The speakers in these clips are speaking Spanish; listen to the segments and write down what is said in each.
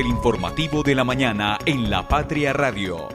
el informativo de la mañana en La Patria Radio.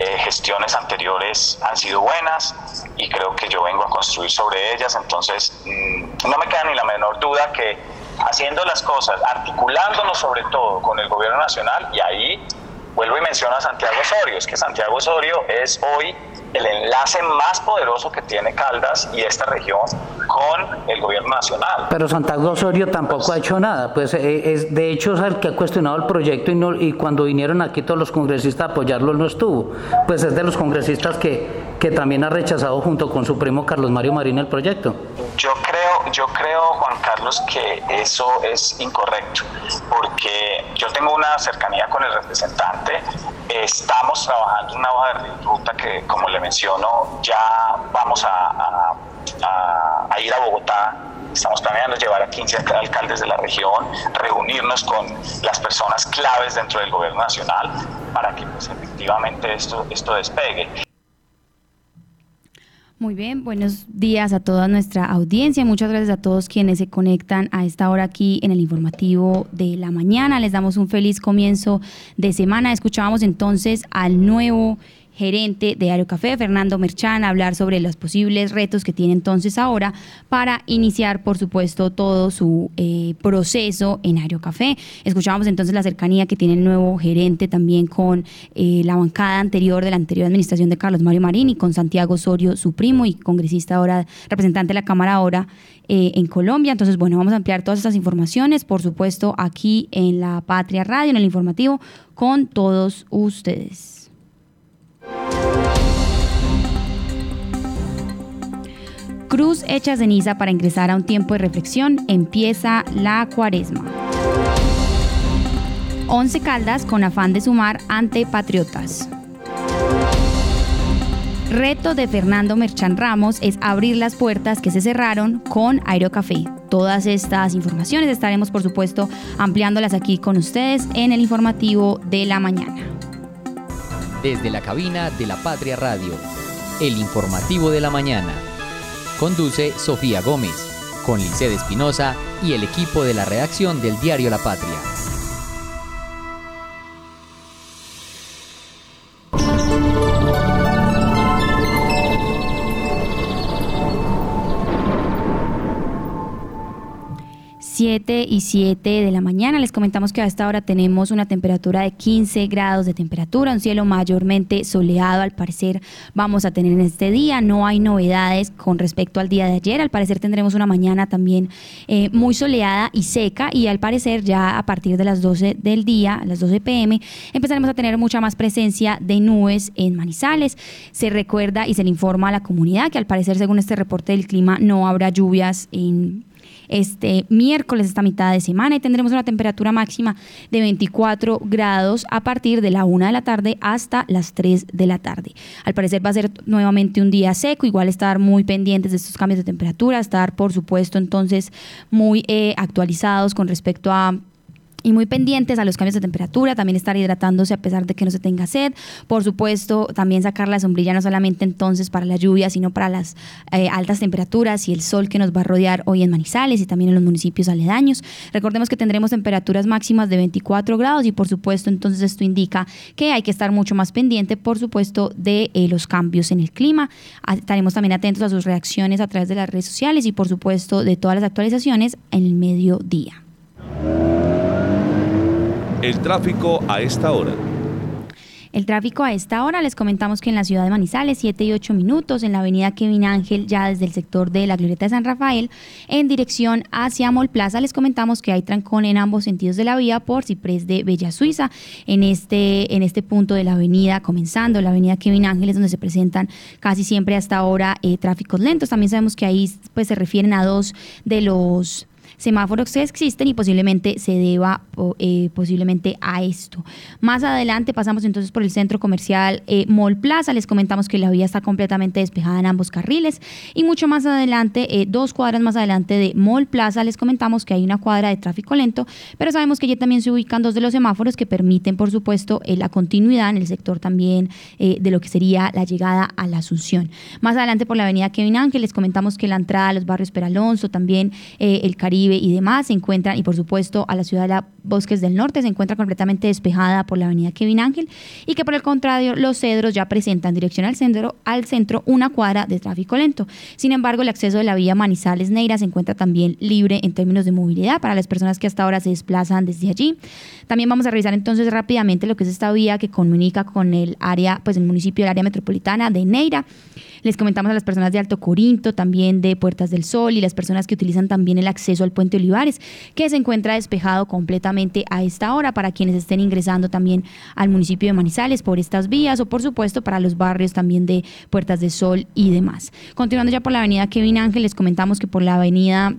Eh, gestiones anteriores han sido buenas y creo que yo vengo a construir sobre ellas, entonces mm, no me queda ni la menor duda que haciendo las cosas, articulándonos sobre todo con el gobierno nacional y ahí vuelvo y menciono a Santiago Osorio, es que Santiago Osorio es hoy el enlace más poderoso que tiene Caldas y esta región con el gobierno nacional. Pero Santiago Osorio tampoco ha hecho nada, pues eh, es, de hecho es el que ha cuestionado el proyecto y, no, y cuando vinieron aquí todos los congresistas a apoyarlo no estuvo, pues es de los congresistas que, que también ha rechazado junto con su primo Carlos Mario Marín el proyecto. Yo creo, yo creo Juan Carlos que eso es incorrecto, porque yo tengo una cercanía con el representante, estamos trabajando en una hoja de ruta que como le menciono, ya vamos a, ir a Bogotá Estamos planeando llevar a 15 alcaldes de la región, reunirnos con las personas claves dentro del gobierno nacional para que pues, efectivamente esto, esto despegue. Muy bien, buenos días a toda nuestra audiencia. Muchas gracias a todos quienes se conectan a esta hora aquí en el informativo de la mañana. Les damos un feliz comienzo de semana. Escuchábamos entonces al nuevo gerente de Aerocafé, Fernando Merchán, hablar sobre los posibles retos que tiene entonces ahora para iniciar, por supuesto, todo su eh, proceso en Aerocafé. Escuchábamos entonces la cercanía que tiene el nuevo gerente también con eh, la bancada anterior de la anterior administración de Carlos Mario Marín y con Santiago Osorio, su primo y congresista ahora, representante de la Cámara ahora eh, en Colombia. Entonces, bueno, vamos a ampliar todas estas informaciones, por supuesto, aquí en la Patria Radio, en el informativo, con todos ustedes. Cruz hecha ceniza para ingresar a un tiempo de reflexión, empieza la cuaresma. Once Caldas con afán de sumar ante Patriotas. Reto de Fernando Merchan Ramos es abrir las puertas que se cerraron con Aerocafé. Todas estas informaciones estaremos, por supuesto, ampliándolas aquí con ustedes en el informativo de la mañana. Desde la cabina de la Patria Radio, el informativo de la mañana. Conduce Sofía Gómez, con Lice Espinosa y el equipo de la redacción del diario La Patria. 7 y 7 de la mañana. Les comentamos que a esta hora tenemos una temperatura de 15 grados de temperatura, un cielo mayormente soleado. Al parecer vamos a tener en este día. No hay novedades con respecto al día de ayer. Al parecer tendremos una mañana también eh, muy soleada y seca y al parecer ya a partir de las 12 del día, las 12 pm, empezaremos a tener mucha más presencia de nubes en Manizales. Se recuerda y se le informa a la comunidad que al parecer según este reporte del clima no habrá lluvias en este miércoles, esta mitad de semana, y tendremos una temperatura máxima de 24 grados a partir de la 1 de la tarde hasta las 3 de la tarde. Al parecer va a ser nuevamente un día seco, igual estar muy pendientes de estos cambios de temperatura, estar por supuesto entonces muy eh, actualizados con respecto a y muy pendientes a los cambios de temperatura, también estar hidratándose a pesar de que no se tenga sed. Por supuesto, también sacar la sombrilla no solamente entonces para la lluvia, sino para las eh, altas temperaturas y el sol que nos va a rodear hoy en Manizales y también en los municipios aledaños. Recordemos que tendremos temperaturas máximas de 24 grados y por supuesto entonces esto indica que hay que estar mucho más pendiente, por supuesto, de eh, los cambios en el clima. Estaremos también atentos a sus reacciones a través de las redes sociales y por supuesto de todas las actualizaciones en el mediodía. El tráfico a esta hora. El tráfico a esta hora les comentamos que en la ciudad de Manizales, 7 y 8 minutos, en la avenida Kevin Ángel, ya desde el sector de la Glorieta de San Rafael, en dirección hacia Mol Plaza, les comentamos que hay trancón en ambos sentidos de la vía por Ciprés de Bella Suiza. En este, en este punto de la avenida, comenzando la avenida Kevin Ángel, es donde se presentan casi siempre hasta ahora eh, tráficos lentos. También sabemos que ahí pues, se refieren a dos de los semáforos que existen y posiblemente se deba eh, posiblemente a esto. Más adelante pasamos entonces por el centro comercial eh, Mall Plaza, les comentamos que la vía está completamente despejada en ambos carriles y mucho más adelante, eh, dos cuadras más adelante de Mall Plaza, les comentamos que hay una cuadra de tráfico lento, pero sabemos que allí también se ubican dos de los semáforos que permiten, por supuesto, la continuidad en el sector también de lo que sería la llegada a la Asunción. Más adelante por la avenida Kevin Ángel, les comentamos que la entrada a los barrios Peralonso, también el Caribe, Caribe y demás se encuentran, y por supuesto a la ciudad de la Bosques del Norte se encuentra completamente despejada por la avenida Kevin Ángel y que por el contrario los cedros ya presentan dirección al centro, al centro una cuadra de tráfico lento. Sin embargo, el acceso de la vía Manizales Neira se encuentra también libre en términos de movilidad para las personas que hasta ahora se desplazan desde allí. También vamos a revisar entonces rápidamente lo que es esta vía que comunica con el área, pues el municipio del área metropolitana de Neira. Les comentamos a las personas de Alto Corinto, también de Puertas del Sol y las personas que utilizan también el acceso al puente Olivares, que se encuentra despejado completamente a esta hora para quienes estén ingresando también al municipio de Manizales por estas vías o por supuesto para los barrios también de Puertas del Sol y demás. Continuando ya por la avenida Kevin Ángel, les comentamos que por la avenida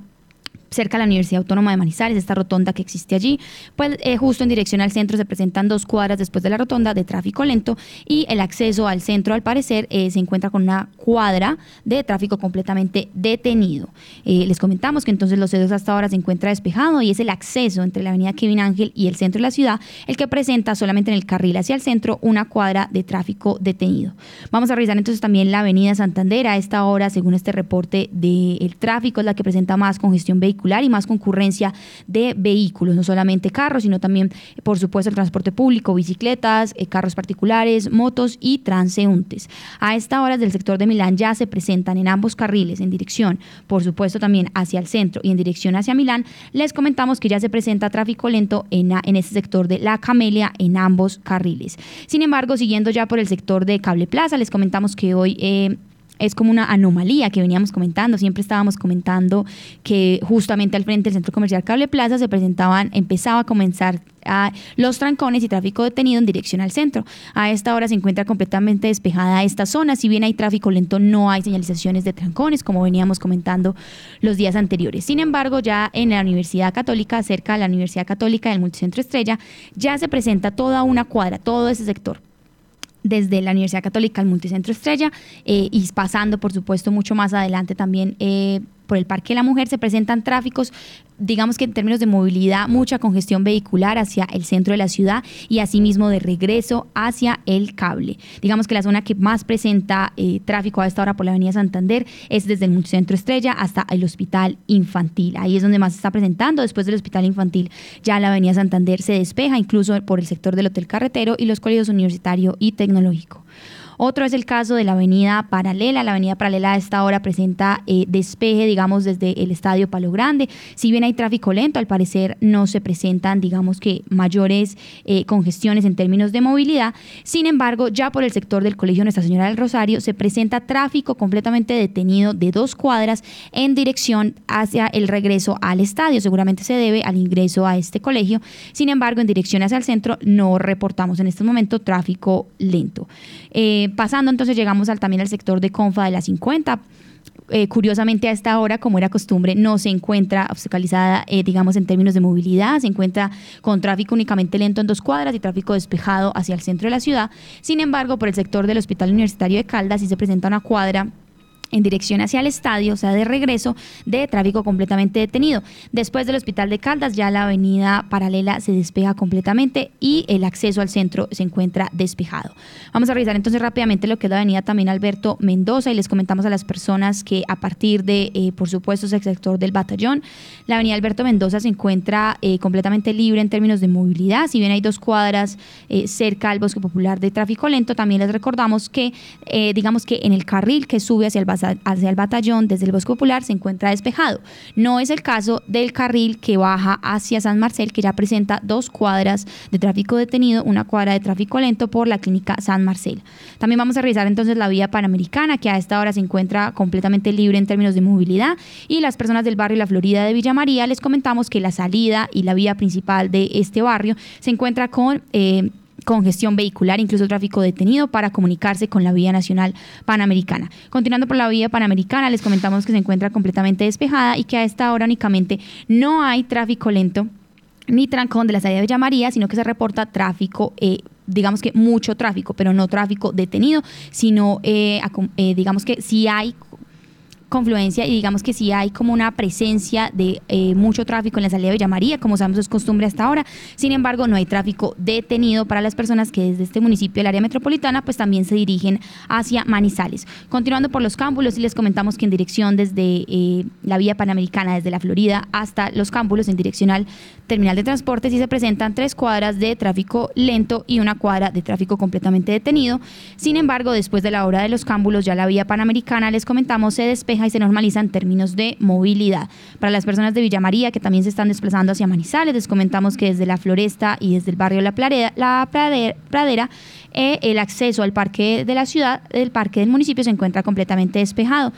cerca de la Universidad Autónoma de Manizales, esta rotonda que existe allí, pues eh, justo en dirección al centro se presentan dos cuadras después de la rotonda de tráfico lento y el acceso al centro al parecer eh, se encuentra con una cuadra de tráfico completamente detenido. Eh, les comentamos que entonces los dedos hasta ahora se encuentra despejado y es el acceso entre la avenida Kevin Ángel y el centro de la ciudad el que presenta solamente en el carril hacia el centro una cuadra de tráfico detenido. Vamos a revisar entonces también la avenida Santander a esta hora, según este reporte del tráfico, es la que presenta más congestión y más concurrencia de vehículos, no solamente carros, sino también, por supuesto, el transporte público, bicicletas, eh, carros particulares, motos y transeúntes. A esta hora del sector de Milán ya se presentan en ambos carriles en dirección, por supuesto, también hacia el centro y en dirección hacia Milán. Les comentamos que ya se presenta tráfico lento en, en este sector de La Camelia en ambos carriles. Sin embargo, siguiendo ya por el sector de Cable Plaza, les comentamos que hoy eh, es como una anomalía que veníamos comentando. Siempre estábamos comentando que justamente al frente del centro comercial Cable Plaza se presentaban, empezaba a comenzar a los trancones y tráfico detenido en dirección al centro. A esta hora se encuentra completamente despejada esta zona. Si bien hay tráfico lento, no hay señalizaciones de trancones, como veníamos comentando los días anteriores. Sin embargo, ya en la Universidad Católica, cerca de la Universidad Católica del Multicentro Estrella, ya se presenta toda una cuadra, todo ese sector desde la Universidad Católica al Multicentro Estrella eh, y pasando, por supuesto, mucho más adelante también eh, por el Parque de la Mujer se presentan tráficos, digamos que en términos de movilidad, mucha congestión vehicular hacia el centro de la ciudad y asimismo de regreso hacia el cable. Digamos que la zona que más presenta eh, tráfico a esta hora por la Avenida Santander es desde el Centro Estrella hasta el Hospital Infantil. Ahí es donde más se está presentando. Después del Hospital Infantil ya la Avenida Santander se despeja, incluso por el sector del Hotel Carretero y los colegios universitario y tecnológico. Otro es el caso de la avenida paralela. La avenida paralela a esta hora presenta eh, despeje, digamos, desde el estadio Palo Grande. Si bien hay tráfico lento, al parecer no se presentan, digamos que, mayores eh, congestiones en términos de movilidad. Sin embargo, ya por el sector del Colegio Nuestra Señora del Rosario se presenta tráfico completamente detenido de dos cuadras en dirección hacia el regreso al estadio. Seguramente se debe al ingreso a este colegio. Sin embargo, en dirección hacia el centro no reportamos en este momento tráfico lento. Eh, pasando entonces llegamos al, también al sector de Confa de la 50. Eh, curiosamente a esta hora, como era costumbre, no se encuentra obstaculizada, eh, digamos, en términos de movilidad, se encuentra con tráfico únicamente lento en dos cuadras y tráfico despejado hacia el centro de la ciudad. Sin embargo, por el sector del Hospital Universitario de Caldas sí se presenta una cuadra en dirección hacia el estadio, o sea, de regreso, de tráfico completamente detenido. Después del Hospital de Caldas, ya la avenida paralela se despeja completamente y el acceso al centro se encuentra despejado. Vamos a revisar entonces rápidamente lo que es la avenida también Alberto Mendoza y les comentamos a las personas que a partir de, eh, por supuesto, ese sector del batallón, la avenida Alberto Mendoza se encuentra eh, completamente libre en términos de movilidad. Si bien hay dos cuadras eh, cerca al bosque popular de tráfico lento, también les recordamos que, digamos que en el carril que sube hacia el hacia el batallón desde el Bosque Popular se encuentra despejado. No es el caso del carril que baja hacia San Marcel, que ya presenta dos cuadras de tráfico detenido, una cuadra de tráfico lento por la clínica San Marcel. También vamos a revisar entonces la vía panamericana, que a esta hora se encuentra completamente libre en términos de movilidad. Y las personas del barrio La Florida de Villa María les comentamos que la salida y la vía principal de este barrio se encuentra con... Eh, congestión vehicular, incluso tráfico detenido para comunicarse con la vía nacional panamericana. Continuando por la vía panamericana, les comentamos que se encuentra completamente despejada y que a esta hora únicamente no hay tráfico lento ni trancón de la salida de Villa María, sino que se reporta tráfico eh, digamos que mucho tráfico, pero no tráfico detenido, sino eh, eh, digamos que si hay confluencia y digamos que sí hay como una presencia de eh, mucho tráfico en la salida de Villa María, como sabemos es costumbre hasta ahora. Sin embargo, no hay tráfico detenido para las personas que desde este municipio del área metropolitana pues también se dirigen hacia Manizales. Continuando por los cámbulos y les comentamos que en dirección desde eh, la vía panamericana, desde la Florida hasta los cámbulos en dirección al terminal de transportes y se presentan tres cuadras de tráfico lento y una cuadra de tráfico completamente detenido. Sin embargo, después de la hora de los cámbulos, ya la vía panamericana, les comentamos, se despeja y se normaliza en términos de movilidad. Para las personas de Villa María que también se están desplazando hacia Manizales, les comentamos que desde la Floresta y desde el barrio La, Pladera, la Pradera, eh, el acceso al parque de la ciudad, del parque del municipio, se encuentra completamente despejado.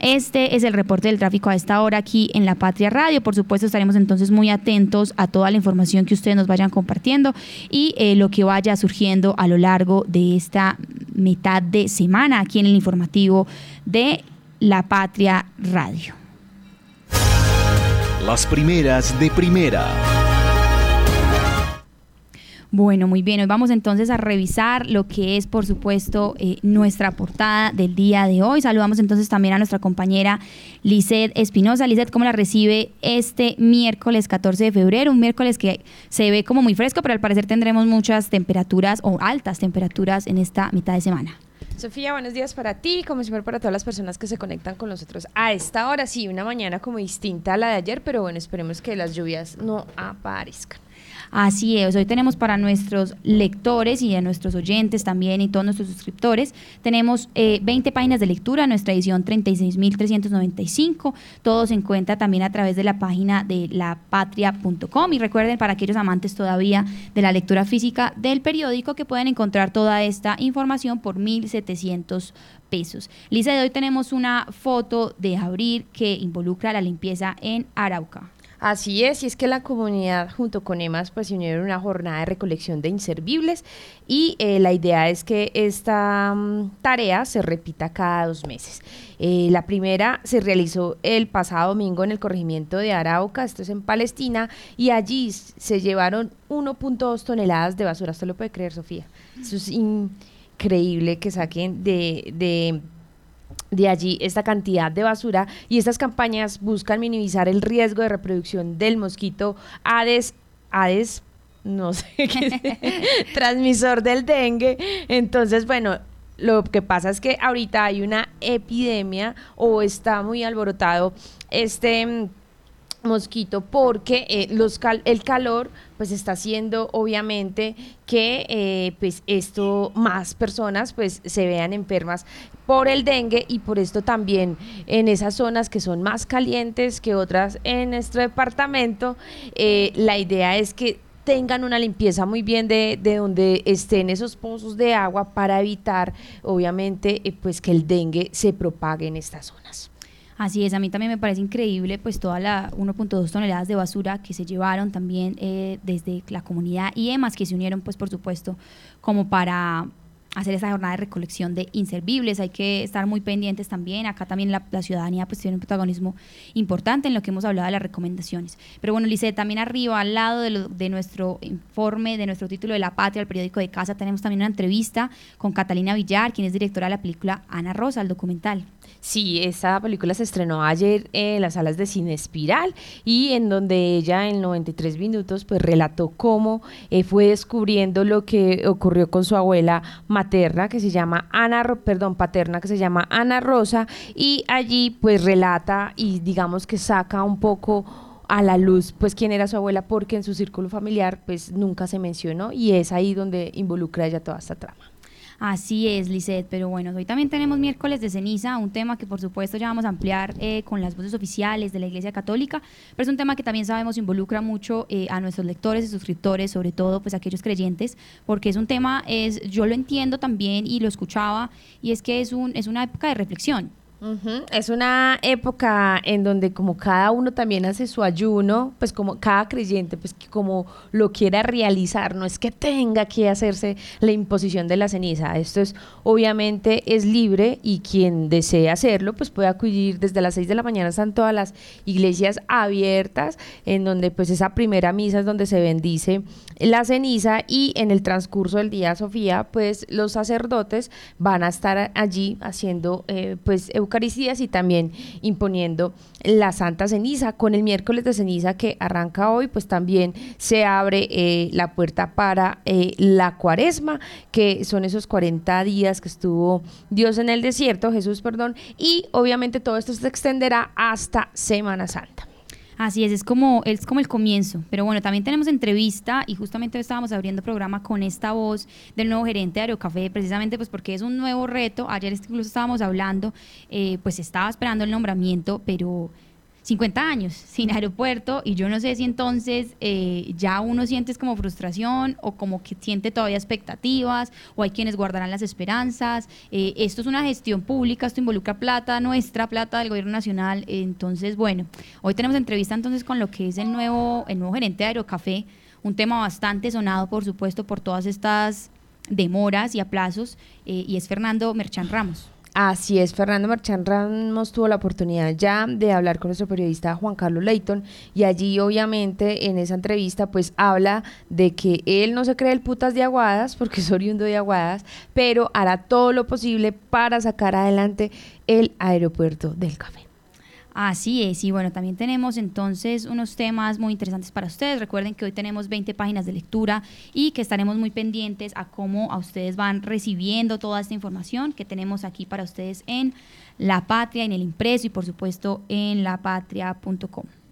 Este es el reporte del tráfico a esta hora aquí en La Patria Radio. Por supuesto, estaremos entonces muy atentos a toda la información que ustedes nos vayan compartiendo y eh, lo que vaya surgiendo a lo largo de esta mitad de semana aquí en el informativo de La Patria Radio. Las primeras de primera. Bueno, muy bien. Hoy vamos entonces a revisar lo que es, por supuesto, eh, nuestra portada del día de hoy. Saludamos entonces también a nuestra compañera Lizeth Espinosa. Lizeth, ¿cómo la recibe este miércoles 14 de febrero? Un miércoles que se ve como muy fresco, pero al parecer tendremos muchas temperaturas o altas temperaturas en esta mitad de semana. Sofía, buenos días para ti, como siempre para todas las personas que se conectan con nosotros a esta hora. Sí, una mañana como distinta a la de ayer, pero bueno, esperemos que las lluvias no aparezcan. Así es, hoy tenemos para nuestros lectores y a nuestros oyentes también y todos nuestros suscriptores, tenemos 20 eh, páginas de lectura, nuestra edición 36.395, todo se encuentra también a través de la página de lapatria.com y recuerden para aquellos amantes todavía de la lectura física del periódico que pueden encontrar toda esta información por 1.700 pesos. Lisa, de hoy tenemos una foto de abril que involucra la limpieza en Arauca. Así es, y es que la comunidad junto con EMAS pues se unieron una jornada de recolección de inservibles y eh, la idea es que esta mm, tarea se repita cada dos meses. Eh, la primera se realizó el pasado domingo en el corregimiento de Arauca, esto es en Palestina, y allí se llevaron 1.2 toneladas de basura. ¿Usted lo puede creer, Sofía? Eso es increíble que saquen de, de de allí esta cantidad de basura y estas campañas buscan minimizar el riesgo de reproducción del mosquito Aedes, Aedes no sé qué, transmisor del dengue. Entonces, bueno, lo que pasa es que ahorita hay una epidemia o está muy alborotado este mm, mosquito porque eh, los el calor pues está haciendo obviamente que eh, pues esto más personas pues se vean enfermas por el dengue y por esto también en esas zonas que son más calientes que otras en nuestro departamento eh, la idea es que tengan una limpieza muy bien de, de, donde estén esos pozos de agua para evitar obviamente pues que el dengue se propague en estas zonas. Así es, a mí también me parece increíble pues toda la 1.2 toneladas de basura que se llevaron también eh, desde la comunidad y EMAS que se unieron pues por supuesto como para hacer esa jornada de recolección de inservibles. Hay que estar muy pendientes también. Acá también la, ciudadanía pues tiene un protagonismo importante en lo que hemos hablado de las recomendaciones. Pero bueno, Lice, también arriba, al lado de, de, nuestro informe, de nuestro título de La Patria, el periódico de casa, tenemos también una entrevista con Catalina Villar, quien es directora de la película Ana Rosa, el documental. Sí, esta película se estrenó ayer en las salas de cine Espiral y en donde ella en 93 minutos pues relató cómo eh, fue descubriendo lo que ocurrió con su abuela que se llama Ana, perdón, paterna que se llama Ana Rosa y allí pues relata y digamos que saca un poco a la luz pues quién era su abuela porque en su círculo familiar pues nunca se mencionó y es ahí donde involucra ella toda esta trama. Así es, Lisette, pero bueno, hoy también tenemos miércoles de ceniza, un tema que por supuesto ya vamos a ampliar eh, con las voces oficiales de la Iglesia Católica, pero es un tema que también sabemos involucra mucho eh, a nuestros lectores y suscriptores, sobre todo pues aquellos creyentes, porque es un tema, es, yo lo entiendo también y lo escuchaba, y es que es, un, es una época de reflexión. Es una época en donde como cada uno también hace su ayuno, pues como cada creyente, pues que como lo quiera realizar, no es que tenga que hacerse la imposición de la ceniza, esto es obviamente es libre y quien desee hacerlo pues puede acudir desde las 6 de la mañana, están todas las iglesias abiertas en donde pues esa primera misa es donde se bendice la ceniza y en el transcurso del día, Sofía, pues los sacerdotes van a estar allí haciendo eh, pues Eucaristías y también imponiendo la Santa Ceniza. Con el miércoles de ceniza que arranca hoy, pues también se abre eh, la puerta para eh, la cuaresma, que son esos 40 días que estuvo Dios en el desierto, Jesús, perdón, y obviamente todo esto se extenderá hasta Semana Santa. Así es, es como, es como el comienzo. Pero bueno, también tenemos entrevista y justamente estábamos abriendo programa con esta voz del nuevo gerente de Aerocafé, precisamente pues porque es un nuevo reto. Ayer incluso estábamos hablando, eh, pues estaba esperando el nombramiento, pero 50 años sin aeropuerto y yo no sé si entonces eh, ya uno siente como frustración o como que siente todavía expectativas o hay quienes guardarán las esperanzas. Eh, esto es una gestión pública, esto involucra plata nuestra, plata del gobierno nacional. entonces, bueno, hoy tenemos entrevista entonces con lo que es el nuevo, el nuevo gerente de Aerocafé, un tema bastante sonado, por supuesto, por todas estas demoras y aplazos, eh, y es Fernando Merchan Ramos. Así es, Fernando Marchán Ramos tuvo la oportunidad ya de hablar con nuestro periodista Juan Carlos Leighton y allí obviamente en esa entrevista pues habla de que él no se cree el putas de Aguadas porque es oriundo de Aguadas, pero hará todo lo posible para sacar adelante el aeropuerto del café. Así es, y bueno, también tenemos entonces unos temas muy interesantes para ustedes. Recuerden que hoy tenemos 20 páginas de lectura y que estaremos muy pendientes a cómo a ustedes van recibiendo toda esta información que tenemos aquí para ustedes en La Patria, en el impreso y por supuesto en lapatria.com.